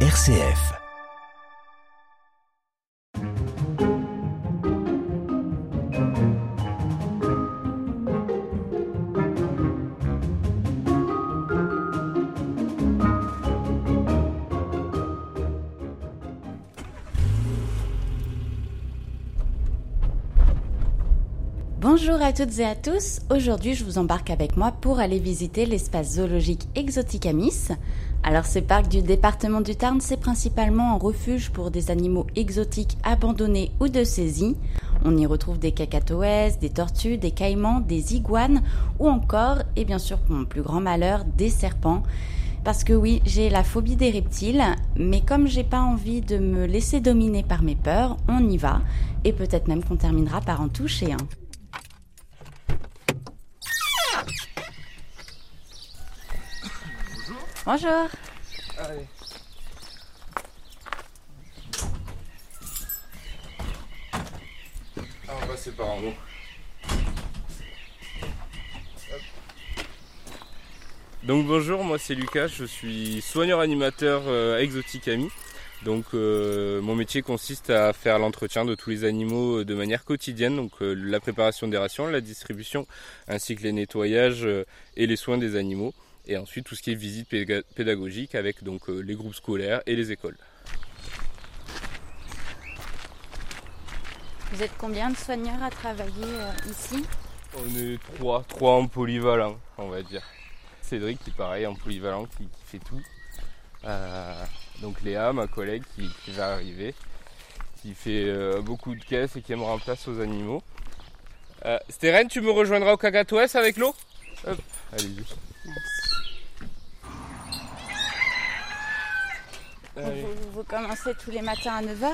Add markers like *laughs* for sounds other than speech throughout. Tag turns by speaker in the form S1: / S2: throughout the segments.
S1: RCF.
S2: Bonjour à toutes et à tous. Aujourd'hui, je vous embarque avec moi pour aller visiter l'espace zoologique Exoticamis. Alors, ce parc du département du Tarn, c'est principalement un refuge pour des animaux exotiques abandonnés ou de saisie. On y retrouve des cacatoès, des tortues, des caïmans, des iguanes ou encore, et bien sûr pour mon plus grand malheur, des serpents. Parce que oui, j'ai la phobie des reptiles, mais comme j'ai pas envie de me laisser dominer par mes peurs, on y va. Et peut-être même qu'on terminera par en toucher un. Bonjour.
S3: Allez. Ah, on va passer par en haut. Donc bonjour, moi c'est Lucas, je suis soigneur animateur euh, exotique ami. Donc euh, mon métier consiste à faire l'entretien de tous les animaux euh, de manière quotidienne, donc euh, la préparation des rations, la distribution, ainsi que les nettoyages et les soins des animaux. Et ensuite tout ce qui est visite pédagogique avec donc euh, les groupes scolaires et les écoles.
S2: Vous êtes combien de soigneurs à travailler euh, ici?
S3: On est trois, trois en polyvalent, on va dire. Cédric qui pareil en polyvalent, qui, qui fait tout. Euh, donc Léa, ma collègue qui, qui va arriver, qui fait euh, beaucoup de caisses et qui me remplace aux animaux. Euh, Stérène, tu me rejoindras au cacatoès avec l'eau? Hop, allez-y. Allez.
S2: vous, vous commencez tous les matins à 9h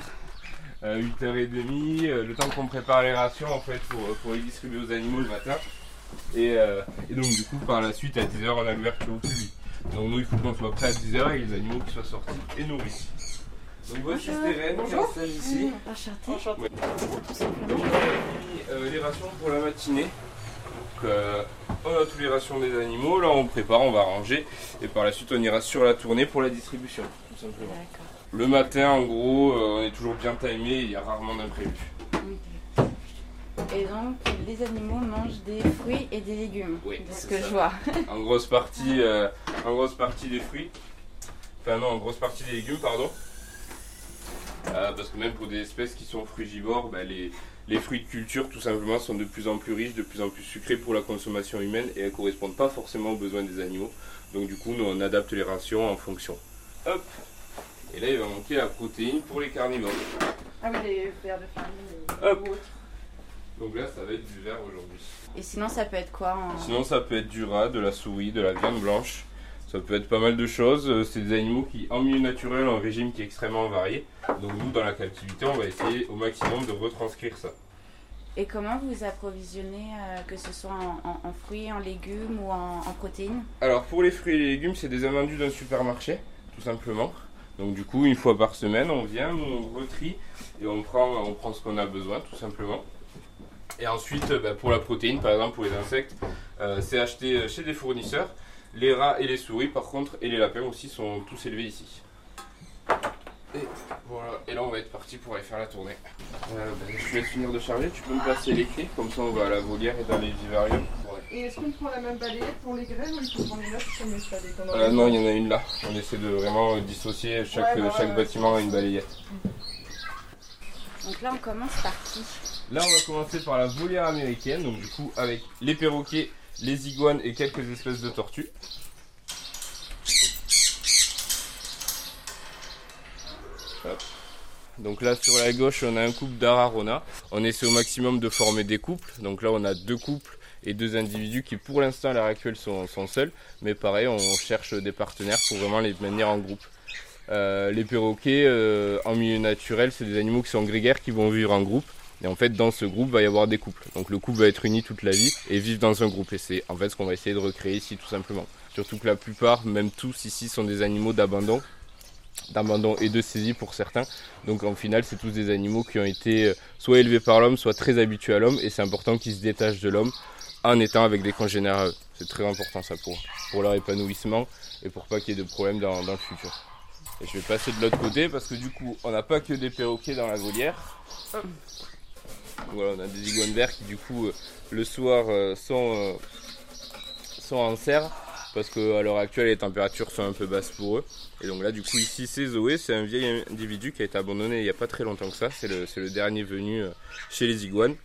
S3: Euh, 8h30, euh, le temps qu'on prépare les rations en fait pour, pour les distribuer aux animaux le matin. Et, euh, et donc du coup par la suite à 10h on a l'ouverture au public. Donc nous il faut qu'on soit prêt à 10h et les animaux qui soient sortis et nourris. Donc voici
S2: Bonjour.
S3: Stéphane qui installe ici.
S2: Enchanté.
S3: Ouais.
S2: Tout simplement.
S3: Donc, on a mis, euh, les rations pour la matinée. Euh, on a toutes les rations des animaux, là on prépare, on va ranger et par la suite on ira sur la tournée pour la distribution tout simplement.
S2: D'accord.
S3: Le matin en gros euh, on est toujours bien timé, il y a rarement d'imprévus.
S2: Et donc, les animaux mangent des fruits et des légumes,
S3: Oui,
S2: de ce que
S3: ça.
S2: je vois.
S3: en grosse partie euh, en grosse partie des fruits enfin non en grosse partie des légumes pardon Euh, parce que même pour des espèces qui sont frugivores bah, les, les fruits de culture tout simplement sont de plus en plus riches de plus en plus sucrés pour la consommation humaine et elles correspondent pas forcément aux besoins des animaux donc du coup nous on adapte les rations en fonction hop et là il va manquer la protéine pour les carnivores
S4: Ah oui, les verres de farine.
S3: Hop. donc là ça va être du verre aujourd'hui
S2: Et sinon, ça peut être quoi en...
S3: Sinon, ça peut être du rat, de la souris, de la viande blanche. Ça peut être pas mal de choses. Euh, C'est des animaux qui, en milieu naturel, ont un régime qui est extrêmement varié. Donc, nous, dans la captivité, on va essayer au maximum de retranscrire ça.
S2: Et comment vous approvisionnez, euh, que ce soit en, en- en fruits, en légumes ou en, en protéines?
S3: Alors, pour les fruits et les légumes, c'est des invendus d'un supermarché, tout simplement. Donc, du coup, une fois par semaine, on vient, on retrie et on prend, on prend ce qu'on a besoin, tout simplement. Et ensuite, euh, bah, pour la protéine, par exemple, pour les insectes, euh, c'est acheté chez des fournisseurs. Les rats et les souris, par contre, et les lapins aussi, sont tous élevés ici. Et voilà, et là on va être parti pour aller faire la tournée. Euh, bah, je vais finir de charger, tu peux me passer les clés, comme ça on va à la volière et dans les vivariums. Ouais.
S4: Et est-ce qu'on prend la même balayette pour les graines ou il faut prendre une autre ça des
S3: Euh, non, il y en a une là. On essaie de vraiment dissocier chaque,
S4: Ouais, bah
S3: chaque
S4: ouais,
S3: bâtiment a une balayette.
S2: Donc là, on commence par qui?
S3: Là, on va commencer par la volière américaine, donc du coup avec les perroquets, les iguanes et quelques espèces de tortues. Donc là sur la gauche on a un couple d'Ararona. On essaie au maximum de former des couples. Donc là on a deux couples et deux individus qui pour l'instant à l'heure actuelle sont, sont seuls. Mais pareil on cherche des partenaires pour vraiment les maintenir en groupe. Euh, les perroquets euh, en milieu naturel c'est des animaux qui sont grégaires qui vont vivre en groupe. Et en fait, dans ce groupe, va y avoir des couples. Donc le couple va être uni toute la vie et vivre dans un groupe. Et c'est en fait ce qu'on va essayer de recréer ici, tout simplement. Surtout que la plupart, même tous ici, sont des animaux d'abandon. D'abandon et de saisie pour certains. Donc en final, c'est tous des animaux qui ont été euh, soit élevés par l'homme, soit très habitués à l'homme. Et c'est important qu'ils se détachent de l'homme en étant avec des congénères. C'est très important ça pour, pour leur épanouissement et pour pas qu'il y ait de problèmes dans, dans le futur. Et je vais passer de l'autre côté parce que du coup, on n'a pas que des perroquets dans la volière. Voilà, on a des iguanes verts qui du coup, euh, le soir, euh, sont, euh, sont en serre parce qu'à l'heure actuelle, les températures sont un peu basses pour eux. Et donc là, du coup, ici, c'est Zoé, c'est un vieil individu qui a été abandonné il n'y a pas très longtemps que ça. C'est le, le dernier venu chez les iguanes.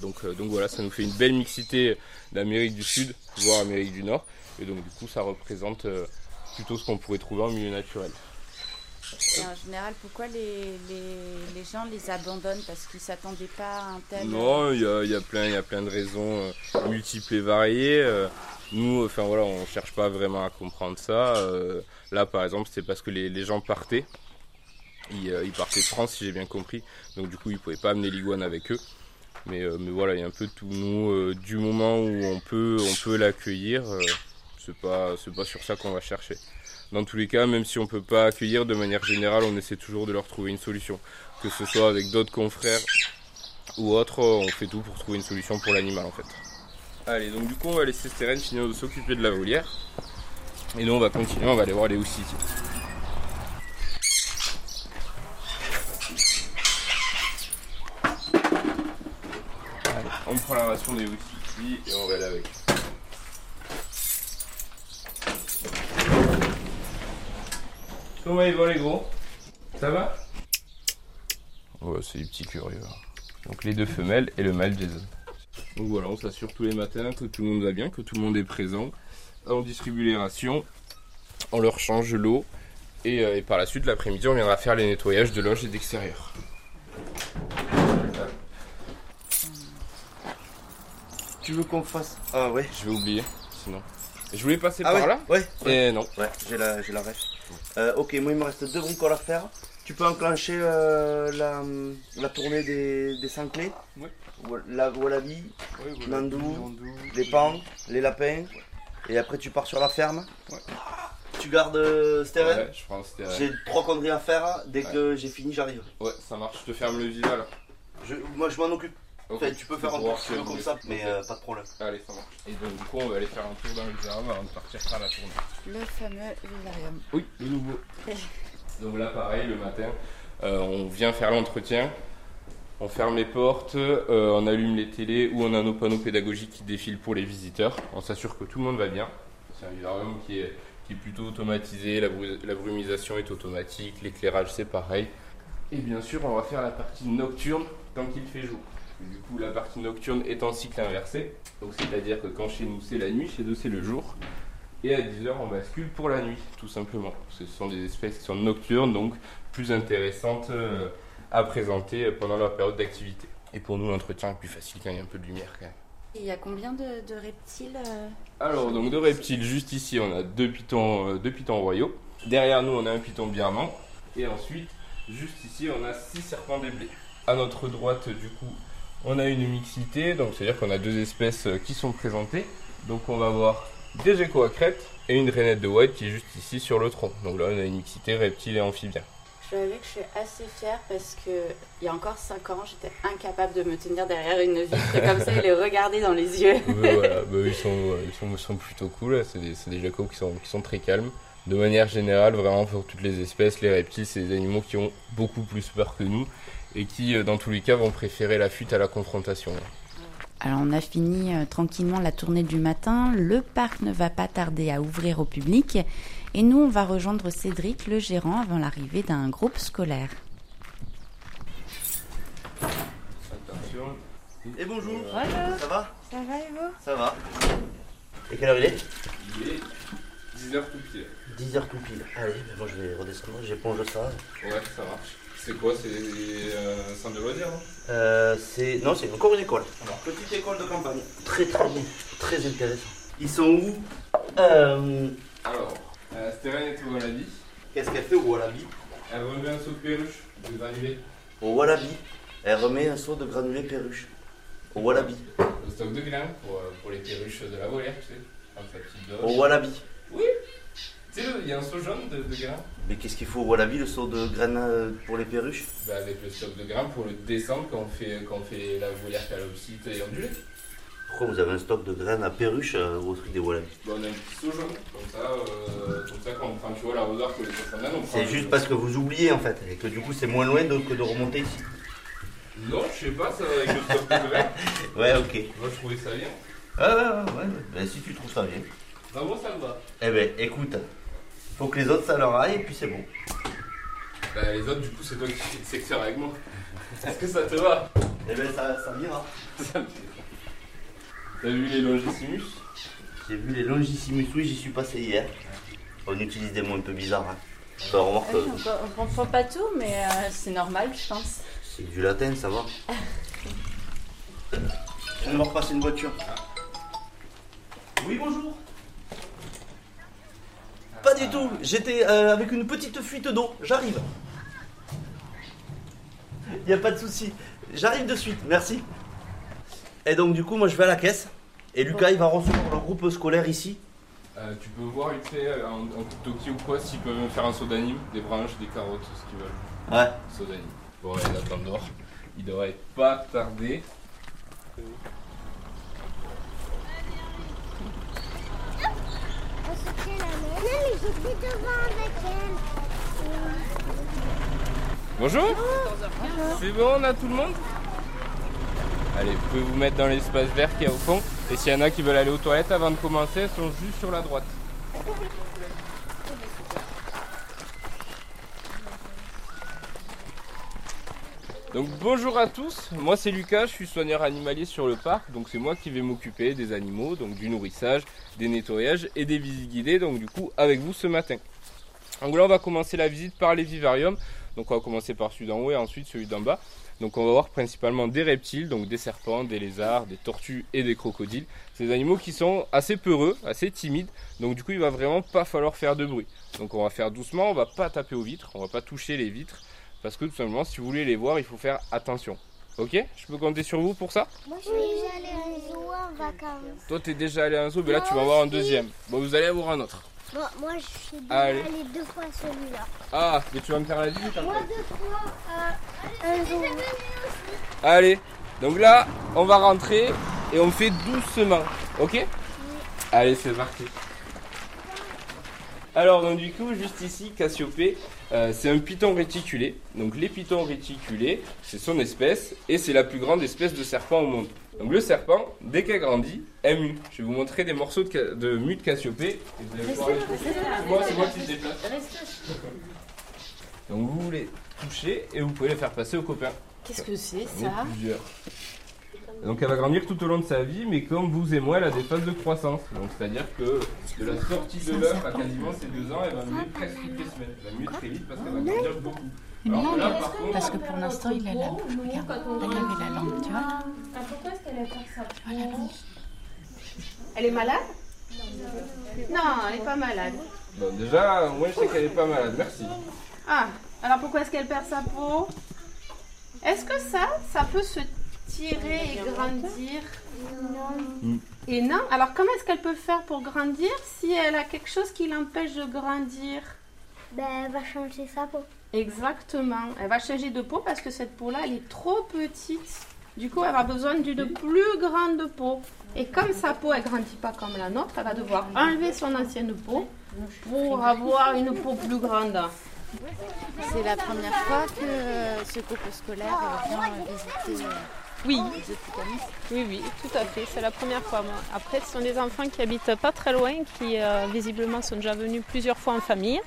S3: Donc, donc voilà, ça nous fait une belle mixité d'Amérique du Sud, voire Amérique du Nord. Et donc du coup, ça représente plutôt ce qu'on pourrait trouver en milieu naturel.
S2: Et en général, pourquoi les, les, les gens les abandonnent Parce qu'ils s'attendaient pas à un tel.
S3: Non, il y a, y a plein, y a plein de raisons euh, multiples et variées. Euh, nous, enfin voilà, on cherche pas vraiment à comprendre ça. Euh, là, par exemple, c'est parce que les, les gens partaient. Ils, euh, ils partaient de France, si j'ai bien compris. Donc du coup, ils pouvaient pas amener l'iguane avec eux. Mais, euh, mais voilà, il y a un peu tout. Nous, euh, du moment où on peut, on peut l'accueillir, euh, c'est pas, c'est pas sur ça qu'on va chercher. Dans tous les cas, même si on peut pas accueillir de manière générale, on essaie toujours de leur trouver une solution. Que ce soit avec d'autres confrères ou autres, on fait tout pour trouver une solution pour l'animal en fait. Allez, donc du coup, on va laisser Steren finir de s'occuper de la volière. Et nous, on va continuer, on va aller voir les houssis. Allez, on prend la ration des houssis et on va aller avec. Comment ils vont les gros? Ça va? Ouais, c'est des petits curieux. Donc les deux femelles et le mâle Jason. Donc voilà, on s'assure tous les matins que tout le monde va bien, que tout le monde est présent. On distribue les rations, on leur change l'eau et, euh, et par la suite, l'après-midi, on viendra faire les nettoyages de loge et d'extérieur.
S1: Tu veux qu'on fasse Ah ouais.
S3: Je vais oublier, sinon. Je voulais passer
S1: Ah
S3: par
S1: ouais
S3: là
S1: Ouais. Ouais,
S3: et non.
S1: ouais j'ai la, j'ai la ref. Euh, ok, moi il me reste deux bricoles à faire. Tu peux enclencher euh, la, la tournée des, des 5 clés. Wa- La Wallaby, Nandou, les pans, les lapins. Et après tu pars sur la ferme.
S3: Ouais.
S1: Tu gardes euh, Steven
S3: Ouais, je c'était.
S1: J'ai trois conneries à faire. Dès que j'ai fini, j'arrive.
S3: Ouais, ça marche. Je te ferme le là.
S1: Je, moi je m'en occupe. Tu peux faire un tour si comme ça, mais euh, pas de problème.
S3: Allez, ça marche. Et donc, du coup, on va aller faire un tour dans le vivarium avant de partir faire la tournée.
S2: Le fameux vivarium.
S3: Oui, le nouveau. *laughs* Donc là, pareil, le matin, euh, on vient faire l'entretien. On ferme les portes, euh, on allume les télés ou on a nos panneaux pédagogiques qui défilent pour les visiteurs. On s'assure que tout le monde va bien. C'est un vivarium qui est, qui est plutôt automatisé, la, bru- la brumisation est automatique, l'éclairage c'est pareil. Et bien sûr, on va faire la partie nocturne tant qu'il fait jour. Du coup, la partie nocturne est en cycle inversé. Donc, c'est-à-dire que quand chez nous c'est la nuit, chez eux c'est le jour. Et à 10h, on bascule pour la nuit, tout simplement. Ce sont des espèces qui sont nocturnes, donc plus intéressantes euh, à présenter pendant leur période d'activité. Et pour nous, l'entretien est plus facile quand il y a un peu de lumière quand même.
S2: Il y a combien de, de reptiles euh
S3: Alors, donc de reptiles, juste ici, on a deux pitons, euh, deux pitons royaux. Derrière nous, on a un piton birman. Et ensuite, juste ici, on a six serpents des blés. À notre droite, du coup, on a une mixité, donc c'est-à-dire qu'on a deux espèces euh, qui sont présentées. Donc on va avoir des geckos à crête et une rainette de white qui est juste ici sur le tronc. Donc là, on a une mixité reptile et amphibien.
S2: Je dois avouer que je suis assez fière parce que il y a encore 5 ans, j'étais incapable de me tenir derrière une vitre comme ça et les regarder dans les yeux.
S3: Voilà, bah, ils, sont, euh, ils, sont, ils sont plutôt cool, c'est des, des qui sont, qui sont très calmes. De manière générale, vraiment pour toutes les espèces, les reptiles, c'est des animaux qui ont beaucoup plus peur que nous et qui, euh, dans tous les cas, vont préférer la fuite à la confrontation.
S2: Alors on a fini euh, tranquillement la tournée du matin, le parc ne va pas tarder à ouvrir au public et nous on va rejoindre Cédric, le gérant, avant l'arrivée d'un groupe scolaire.
S3: Attention.
S1: Et bonjour.
S2: Bonjour,
S1: Ça va?
S2: Ça va et vous?
S1: Ça va. Et quelle heure il est?
S3: Il est 10h tout pile.
S1: 10h tout pile. Allez, ben moi je vais redescendre, j'éponge ça.
S3: Ouais, ça marche. C'est quoi C'est euh, un centre de loisirs, non?
S1: Euh, c'est non, c'est encore une école. petite école de campagne. Très très bien, très intéressant. Ils sont où? Euh,
S3: Alors, euh, Steren est au Wallaby.
S1: Qu'est-ce qu'elle fait au Wallaby?
S3: Elle remet un saut de perruche de granulés.
S1: Au Wallaby, elle remet un seau de granulés perruche. Au Wallaby.
S3: Au stock de grains pour, euh, pour les perruches de la volière, tu sais. Petite doge.
S1: Au Wallaby.
S3: Tu sais, il y a un seau jaune de, de grains.
S1: Mais qu'est-ce qu'il faut au Wallaby, le seau de graines euh, pour les perruches
S3: Bah, avec le stock de grains pour le descendre quand on fait, quand on fait la volière calopsite et ondulée.
S1: Pourquoi vous avez un stock de graines à perruche euh, au truc des wallabies
S3: Bon, on a un petit seau jaune, comme ça, euh, comme ça quand, quand tu vois l'arroseur que les donnent, on prend
S1: C'est juste parce que vous oubliez en fait, et que du coup c'est moins loin de, que de remonter ici.
S3: Non, je sais pas, ça avec le stock de graines. *laughs*
S1: Ouais, ok.
S3: Moi, je trouvais ça bien.
S1: Ah ouais, ouais, ouais. Ben, si tu trouves ça bien.
S3: Bah, moi, ça me va.
S1: Eh ben, écoute, faut que les autres ça leur aille et puis c'est bon.
S3: Bah, les autres, du coup, c'est toi qui fais le secteur avec moi. *laughs* Est-ce que ça te va?
S1: Eh ben, ça, ça ira.
S3: T'as vu les longissimus?
S1: J'ai vu les Longissimus, oui, j'y suis passé hier. On utilise des mots un peu bizarres. Hein. Remarque,
S2: Oui, on, on comprend pas tout, mais euh, c'est normal, je pense.
S1: c'est du latin, ça va. De me repasser une voiture. Oui, bonjour. Pas du tout, j'étais euh, avec une petite fuite d'eau, j'arrive. Il n'y a pas de souci, j'arrive de suite, merci. Et donc du coup, moi je vais à la caisse. Et Lucas, il va recevoir le groupe scolaire ici.
S3: Euh, Tu peux voir vite fait euh, en, en toki ou quoi s'ils peuvent me faire un saut d'anime, des branches, des carottes, ce qu'ils veulent.
S1: Ouais.
S3: Saut d'anime. Bon, il attend dehors. Il devrait pas tarder.
S5: On se tient la main. Non, mais j'étais devant avec elle.
S3: Bonjour C'est bon, on a tout le monde Allez, vous pouvez vous mettre dans l'espace vert qui est au fond. Et s'il y en a qui veulent aller aux toilettes avant de commencer, elles sont juste sur la droite. Donc bonjour à tous, moi c'est Lucas, je suis soigneur animalier sur le parc, donc c'est moi qui vais m'occuper des animaux, donc du nourrissage, des nettoyages et des visites guidées, donc du coup avec vous ce matin. Donc là on va commencer la visite par les vivariums, donc on va commencer par celui d'en haut et ensuite celui d'en bas. Donc on va voir principalement des reptiles, donc des serpents, des lézards, des tortues et des crocodiles. Des animaux qui sont assez peureux, assez timides, donc du coup il va vraiment pas falloir faire de bruit. Donc on va faire doucement, on va pas taper aux vitres, on va pas toucher les vitres, parce que tout simplement si vous voulez les voir il faut faire attention. Ok Je peux compter sur vous pour ça
S5: Moi, je suis déjà allée à un zoo en vacances.
S3: Toi t'es déjà allé à un zoo, mais là tu vas voir un deuxième. Bon vous allez avoir un autre.
S5: Bon, moi, je suis déjà allée deux fois à celui-là.
S3: Ah, mais tu vas me faire la visite
S5: Moi, deux fois à un zoo.
S3: Allez, donc là, on va rentrer et on fait doucement, ok Allez, c'est parti. Alors, donc du coup, juste ici, Cassiopée, euh, c'est un python réticulé. Donc les pythons réticulés, c'est son espèce et c'est la plus grande espèce de serpent au monde. Donc le serpent, dès qu'elle grandit, elle mue. Je vais vous montrer des morceaux de, de mue de Cassiopée. et vous allez pouvoir les toucher. C'est moi, c'est moi qui se déplace. Donc vous les touchez et vous pouvez les faire passer aux copains.
S2: Qu'est-ce que c'est ça?
S3: plusieurs. Donc elle va grandir tout au long de sa vie, mais comme vous et moi, elle a des phases de croissance. Donc c'est-à-dire que de la sortie de l'œuf à quasiment ses deux ans, elle va muer presque toutes les semaines. Elle va muer très vite parce qu'elle va grandir beaucoup. Alors que là, par contre,
S2: Parce que pour l'instant, il a la Regarde, là, il avait la lampe, tu vois
S4: Pourquoi est-ce qu'elle a fait ça
S2: Tu vois la lampe
S4: Elle est malade? Non, elle n'est pas malade.
S3: bon, déjà, moi je sais qu'elle est pas malade, merci.
S4: Ah, alors pourquoi est-ce qu'elle perd sa peau? Est-ce que ça, ça peut se et grandir Et non Alors comment est-ce qu'elle peut faire pour grandir si elle a quelque chose qui l'empêche de grandir?
S5: Ben, elle va changer sa peau.
S4: Exactement. Elle va changer de peau parce que cette peau-là, elle est trop petite. Du coup, elle a besoin d'une plus grande peau. Et comme sa peau, elle grandit pas comme la nôtre, elle va devoir enlever son ancienne peau pour avoir une peau plus grande.
S2: C'est la première fois que euh, ce groupe scolaire euh, vient euh, visiter
S4: Oui,
S2: Oticamis.
S4: oui, oui, tout à fait. C'est la première fois. moi. Après, ce sont des enfants qui habitent pas très loin, qui euh, visiblement sont déjà venus plusieurs fois en famille.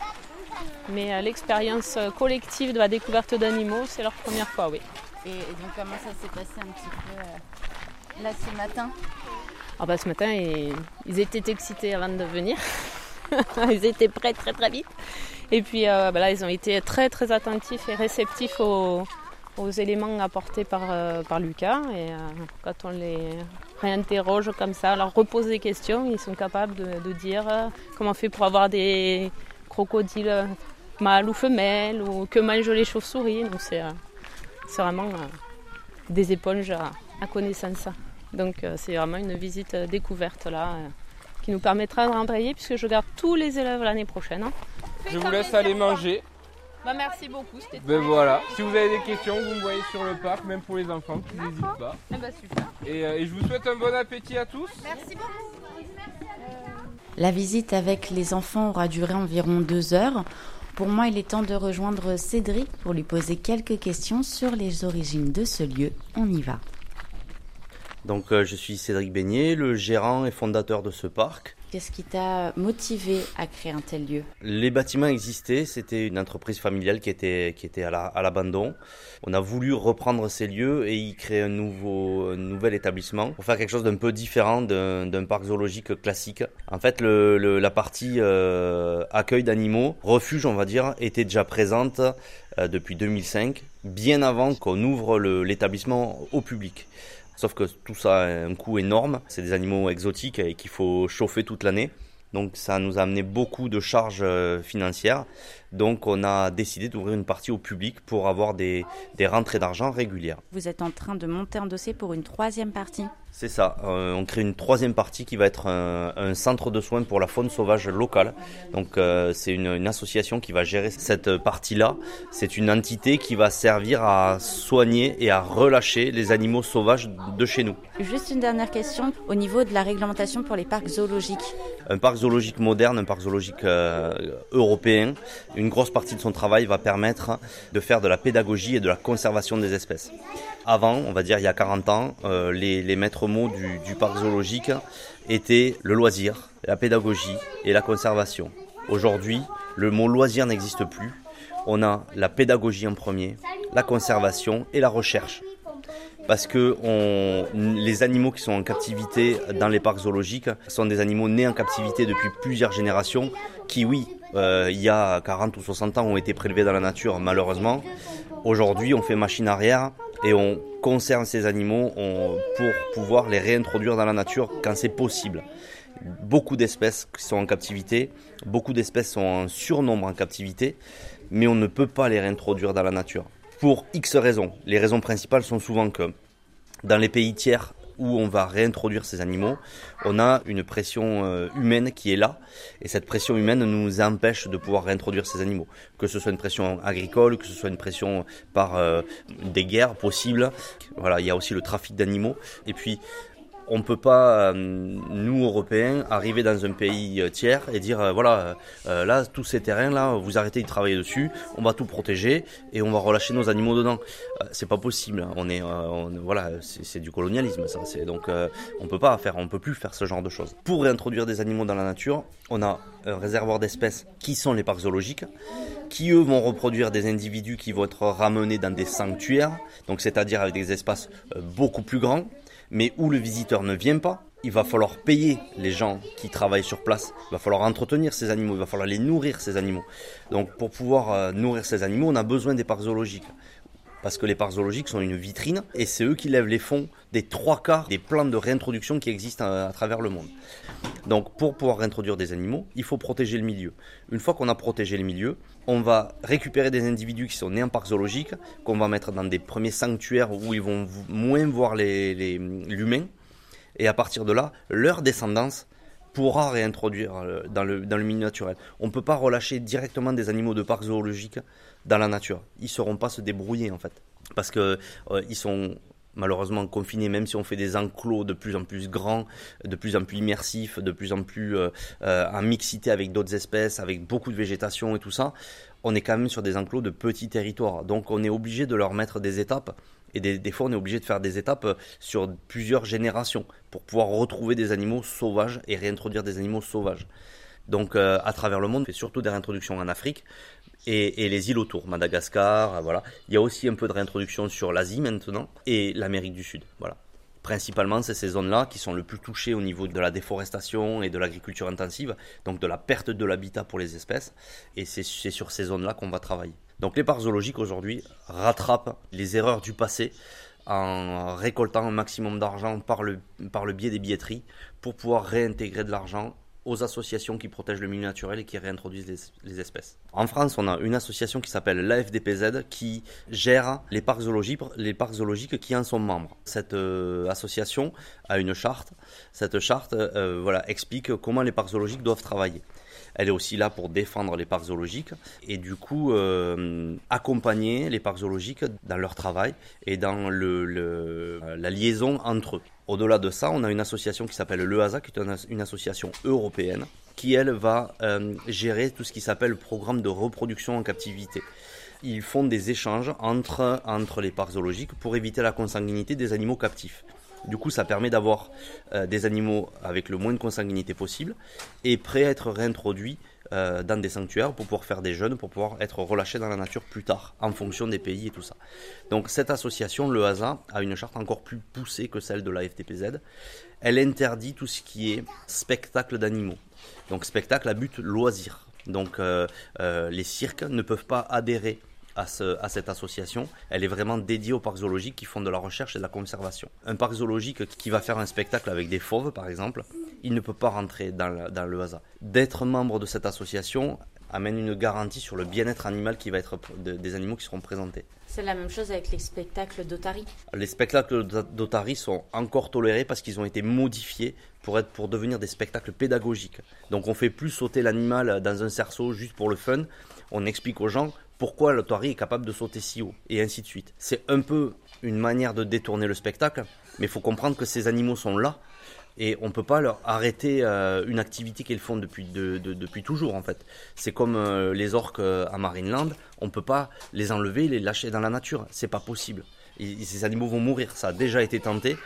S4: Mais euh, l'expérience euh, collective de la découverte d'animaux, c'est leur première fois, oui.
S2: Et, et donc, comment ça s'est passé un petit peu euh, là ce matin?
S4: Ah bah, ce matin, ils, ils étaient excités avant de venir. *laughs* ils étaient prêts très très vite. Et puis euh, bah là, ils ont été très très attentifs et réceptifs aux, aux éléments apportés par, euh, par Lucas. Et euh, quand on les réinterroge comme ça, leur repose des questions, ils sont capables de, dire euh, comment on fait pour avoir des crocodiles mâles ou femelles, ou que mangent les chauves-souris. Donc c'est vraiment des éponges à, à connaissance. Donc c'est vraiment une visite découverte là qui nous permettra de rembrayer puisque je garde tous les élèves l'année prochaine.
S3: Je vous laisse aller manger.
S4: Bah, merci beaucoup. C'était
S3: Ben voilà, si vous avez des questions, vous me voyez sur le parc, même pour les enfants, n'hésitez pas.
S4: Eh bah, super.
S3: Et, euh, et je vous souhaite un bon appétit à tous.
S4: Merci beaucoup.
S2: La visite avec les enfants aura duré environ deux heures. Pour moi, il est temps de rejoindre Cédric pour lui poser quelques questions sur les origines de ce lieu. On y va.
S1: Donc euh, je suis Cédric Beignet, le gérant et fondateur de ce parc.
S2: Qu'est-ce qui t'a motivé à créer un tel lieu?
S1: Les bâtiments existaient, c'était une entreprise familiale qui était, qui était à la- à l'abandon. On a voulu reprendre ces lieux et y créer un, nouveau, un nouvel établissement pour faire quelque chose d'un peu différent d'un parc zoologique classique. En fait, le, le- la partie euh, accueil d'animaux, refuge on va dire, était déjà présente euh, depuis 2005, bien avant qu'on ouvre l'établissement au public. Sauf que tout ça a un coût énorme. C'est des animaux exotiques et qu'il faut chauffer toute l'année. Donc ça nous a amené beaucoup de charges euh, financières. Donc on a décidé d'ouvrir une partie au public pour avoir des, des rentrées d'argent régulières.
S2: Vous êtes en train de monter un dossier pour une troisième partie.
S1: C'est ça, euh, on crée une troisième partie qui va être un, un centre de soins pour la faune sauvage locale. Donc euh, c'est une, une association qui va gérer cette partie-là. C'est une entité qui va servir à soigner et à relâcher les animaux sauvages de chez nous.
S2: Juste une dernière question au niveau de la réglementation pour les parcs zoologiques.
S1: Un parc zoologique moderne, un parc zoologique euh, européen, une grosse partie de son travail va permettre de faire de la pédagogie et de la conservation des espèces. Avant, on va dire il y a 40 ans, euh, les, maîtres mots du parc zoologique étaient le loisir, la pédagogie et la conservation. Aujourd'hui, le mot loisir n'existe plus. On a la pédagogie en premier, la conservation et la recherche parce que les animaux qui sont en captivité dans les parcs zoologiques sont des animaux nés en captivité depuis plusieurs générations, qui oui, euh, il y a 40 ou 60 ans ont été prélevés dans la nature malheureusement. Aujourd'hui on fait machine arrière et on conserve ces animaux pour pouvoir les réintroduire dans la nature quand c'est possible. Beaucoup d'espèces sont en captivité, beaucoup d'espèces sont en surnombre en captivité, mais on ne peut pas les réintroduire dans la nature. Pour X raisons. Les raisons principales sont souvent que dans les pays tiers où on va réintroduire ces animaux, on a une pression euh, humaine qui est là, et cette pression humaine nous empêche de pouvoir réintroduire ces animaux. Que ce soit une pression agricole, que ce soit une pression par euh, des guerres possibles. Voilà, il y a aussi le trafic d'animaux. Et puis, on peut pas, euh, nous Européens, arriver dans un pays euh, tiers et dire euh, voilà, là tous ces terrains là, vous arrêtez de travailler dessus, on va tout protéger et on va relâcher nos animaux dedans. C'est pas possible. On est, voilà, c'est du colonialisme ça. Donc on peut pas faire, on peut plus faire ce genre de choses. Pour réintroduire des animaux dans la nature, on a un réservoir d'espèces qui sont les parcs zoologiques, qui eux vont reproduire des individus qui vont être ramenés dans des sanctuaires, donc c'est-à-dire avec des espaces beaucoup plus grands mais où le visiteur ne vient pas, il va falloir payer les gens qui travaillent sur place. Il va falloir entretenir ces animaux, il va falloir les nourrir ces animaux. Donc pour pouvoir euh, nourrir ces animaux, on a besoin des parcs zoologiques. Parce que les parcs zoologiques sont une vitrine et c'est eux qui lèvent les fonds des trois quarts des plans de réintroduction qui existent à, à travers le monde. Donc pour pouvoir réintroduire des animaux, il faut protéger le milieu. Une fois qu'on a protégé le milieu, on va récupérer des individus qui sont nés en parc zoologique, qu'on va mettre dans des premiers sanctuaires où ils vont moins voir l'humain. Et à partir de là, leur descendance pourra réintroduire euh, dans le, dans le milieu naturel. On ne peut pas relâcher directement des animaux de parc zoologique dans la nature. Ils ne sauront pas se débrouiller en fait. Parce que euh, ils sont malheureusement confinés, même si on fait des enclos de plus en plus grands, de plus en plus immersifs, de plus en plus euh, euh, en mixité avec d'autres espèces, avec beaucoup de végétation et tout ça, on est quand même sur des enclos de petits territoires. Donc on est obligé de leur mettre des étapes. Et des, fois, on est obligé de faire des étapes euh, sur plusieurs générations pour pouvoir retrouver des animaux sauvages et réintroduire des animaux sauvages. Donc, euh, à travers le monde, on fait surtout des réintroductions en Afrique et, les îles autour, Madagascar, euh, voilà. Il y a aussi un peu de réintroduction sur l'Asie maintenant et l'Amérique du Sud, voilà. Principalement, c'est ces zones-là qui sont le plus touchées au niveau de la déforestation et de l'agriculture intensive, donc de la perte de l'habitat pour les espèces. Et c'est c'est sur ces zones-là qu'on va travailler. Donc les parcs zoologiques aujourd'hui rattrapent les erreurs du passé en récoltant un maximum d'argent par le, par le biais des billetteries pour pouvoir réintégrer de l'argent aux associations qui protègent le milieu naturel et qui réintroduisent les, espèces. En France, on a une association qui s'appelle l'AFDPZ qui gère les parcs zoologiques, les parcs zoologiques qui en sont membres. Cette euh, association a une charte. Cette charte euh, voilà, explique comment les parcs zoologiques doivent travailler. Elle est aussi là pour défendre les parcs zoologiques et du coup euh, accompagner les parcs zoologiques dans leur travail et dans le, la liaison entre eux. Au-delà de ça, on a une association qui s'appelle l'EASA, qui est une, association européenne, qui elle va euh, gérer tout ce qui s'appelle le programme de reproduction en captivité. Ils font des échanges entre, entre les parcs zoologiques pour éviter la consanguinité des animaux captifs. Du coup, ça permet d'avoir euh, des animaux avec le moins de consanguinité possible et prêts à être réintroduits euh, dans des sanctuaires pour pouvoir faire des jeunes, pour pouvoir être relâchés dans la nature plus tard, en fonction des pays et tout ça. Donc cette association, le HASA, a une charte encore plus poussée que celle de la FTPZ. Elle interdit tout ce qui est spectacle d'animaux. Donc spectacle à but loisir. Donc euh, euh, les cirques ne peuvent pas adhérer à, ce, à, cette association. Elle est vraiment dédiée aux parcs zoologiques qui font de la recherche et de la conservation. Un parc zoologique qui va faire un spectacle avec des fauves, par exemple, il ne peut pas rentrer dans le, dans le hasard. D'être membre de cette association amène une garantie sur le bien-être animal qui va être de, des animaux qui seront présentés.
S2: C'est la même chose avec les spectacles d'Otari.
S1: Les spectacles d'Otari sont encore tolérés parce qu'ils ont été modifiés pour, être, pour devenir des spectacles pédagogiques. Donc on fait plus sauter l'animal dans un cerceau juste pour le fun. On explique aux gens pourquoi l'Otari est capable de sauter si haut, et ainsi de suite. C'est un peu une manière de détourner le spectacle, mais il faut comprendre que ces animaux sont là, et on ne peut pas leur arrêter euh, une activité qu'ils font depuis, de, de, depuis toujours, en fait. C'est comme euh, les orques euh, à Marineland, on ne peut pas les enlever, les lâcher dans la nature, c'est pas possible. Et, ces animaux vont mourir, ça a déjà été tenté,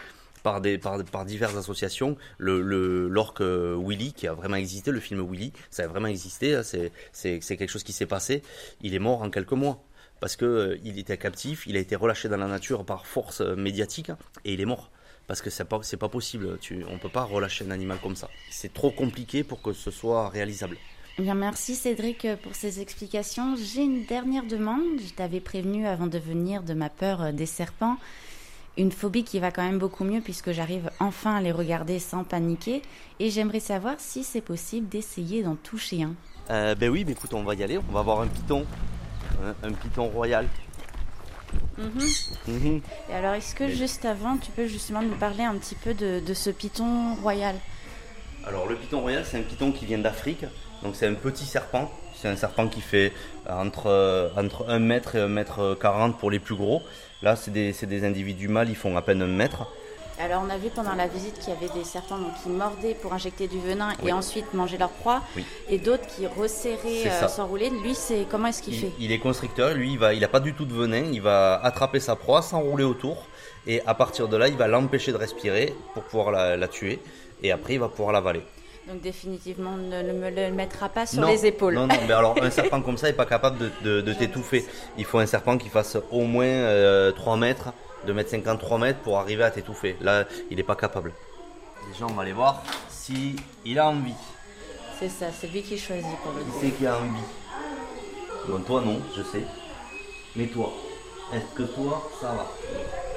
S1: par, des, par, diverses associations. Le, le l'orque Willy, qui a vraiment existé, le film Willy, ça a vraiment existé, c'est, c'est, quelque chose qui s'est passé. Il est mort en quelques mois. Parce qu'il euh, était captif, il a été relâché dans la nature par force médiatique, et il est mort. Parce que c'est pas, pas possible, tu, on peut pas relâcher un animal comme ça. C'est trop compliqué pour que ce soit réalisable.
S2: Bien, merci Cédric pour ces explications. J'ai une dernière demande. Je t'avais prévenu avant de venir de ma peur des serpents une phobie qui va quand même beaucoup mieux puisque j'arrive enfin à les regarder sans paniquer. Et j'aimerais savoir si c'est possible d'essayer d'en toucher un.
S1: Euh, ben oui, mais écoute, on va y aller. On va voir un python, un, un python royal.
S2: Mmh. Mmh. Et alors, est-ce que juste avant, tu peux justement nous parler un petit peu de, de ce python royal?
S1: Alors, le python royal, c'est un python qui vient d'Afrique. Donc, c'est un petit serpent. C'est un serpent qui fait entre, entre 1 mètre et 1 mètre 40 pour les plus gros. Là, c'est des, des, individus mâles, ils font à peine un mètre.
S2: Alors, on a vu pendant la visite qu'il y avait des serpents donc, qui mordaient pour injecter du venin oui. et ensuite manger leur proie, oui. et d'autres qui resserraient, euh, s'enroulaient. Lui, c'est comment est-ce qu'il
S1: il,
S2: fait?
S1: Il est constricteur. Lui, il va, il a pas du tout de venin. Il va attraper sa proie, s'enrouler autour, et à partir de là, il va l'empêcher de respirer pour pouvoir la, la tuer. Et après, il va pouvoir l'avaler.
S2: Donc définitivement, on ne me le mettra pas sur
S1: non,
S2: les épaules.
S1: Non, non, mais alors un *laughs* serpent comme ça n'est pas capable de, de, de t'étouffer. Il faut un serpent qui fasse au moins euh, 3 mètres, 2 mètres 50, 3 mètres pour arriver à t'étouffer. Là, il n'est pas capable. Déjà, on va aller voir si il a envie.
S2: C'est ça, c'est lui qui choisit pour le
S1: Il sait qu'il a envie? Bon, toi non, je sais. Mais toi, est-ce que toi, ça va?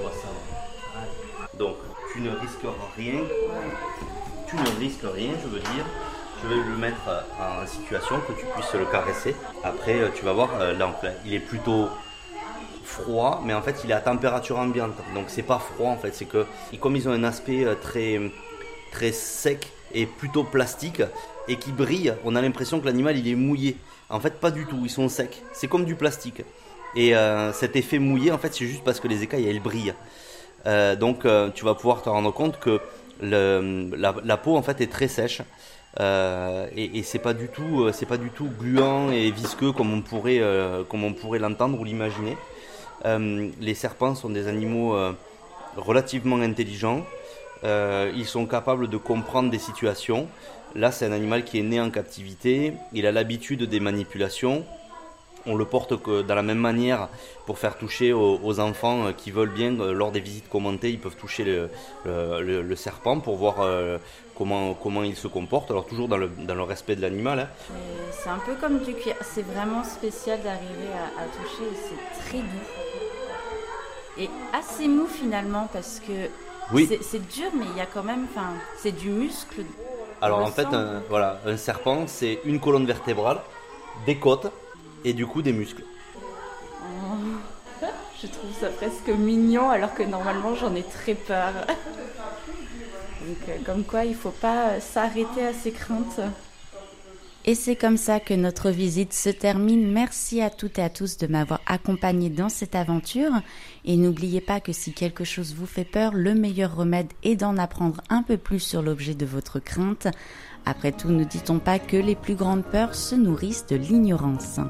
S1: Toi, ça va. Allez. Donc, tu ne risques rien tu ne risques rien, je veux dire. Je vais le mettre en situation que tu puisses le caresser. Après, tu vas voir, là, il est plutôt froid, mais en fait, il est à température ambiante. Donc, c'est pas froid en fait. C'est que, comme ils ont un aspect très, très sec et plutôt plastique et qui brille, on a l'impression que l'animal il est mouillé. En fait, pas du tout. Ils sont secs. C'est comme du plastique. Et euh, cet effet mouillé, en fait, c'est juste parce que les écailles elles brillent. Euh, donc, euh, tu vas pouvoir te rendre compte que la, peau en fait est très sèche euh, et, et c'est pas du tout gluant et visqueux comme on pourrait euh, l'entendre ou l'imaginer. Euh, les serpents sont des animaux relativement intelligents. ils sont capables de comprendre des situations. Là, c'est un animal qui est né en captivité. Il a l'habitude des manipulations on le porte dans la même manière pour faire toucher aux, aux enfants qui veulent bien, lors des visites commentées, ils peuvent toucher le, le, le serpent pour voir euh, comment, comment il se comporte, alors toujours dans le, dans le respect de l'animal. Hein.
S2: C'est un peu comme du cuir, c'est vraiment spécial d'arriver à, à, toucher, c'est très doux. Et assez mou finalement parce que
S1: oui.
S2: c'est dur mais il y a quand même, enfin c'est du muscle
S1: Alors en fait, un, voilà, un serpent, c'est une colonne vertébrale, des côtes et du coup des muscles. *laughs*
S2: Je trouve ça presque mignon alors que normalement j'en ai très peur. Donc euh, comme quoi il faut pas euh, s'arrêter à ses craintes. Et c'est comme ça que notre visite se termine. Merci à toutes et à tous de m'avoir accompagné dans cette aventure. Et n'oubliez pas que si quelque chose vous fait peur, le meilleur remède est d'en apprendre un peu plus sur l'objet de votre crainte. Après tout, ne dit-on pas que les plus grandes peurs se nourrissent de l'ignorance?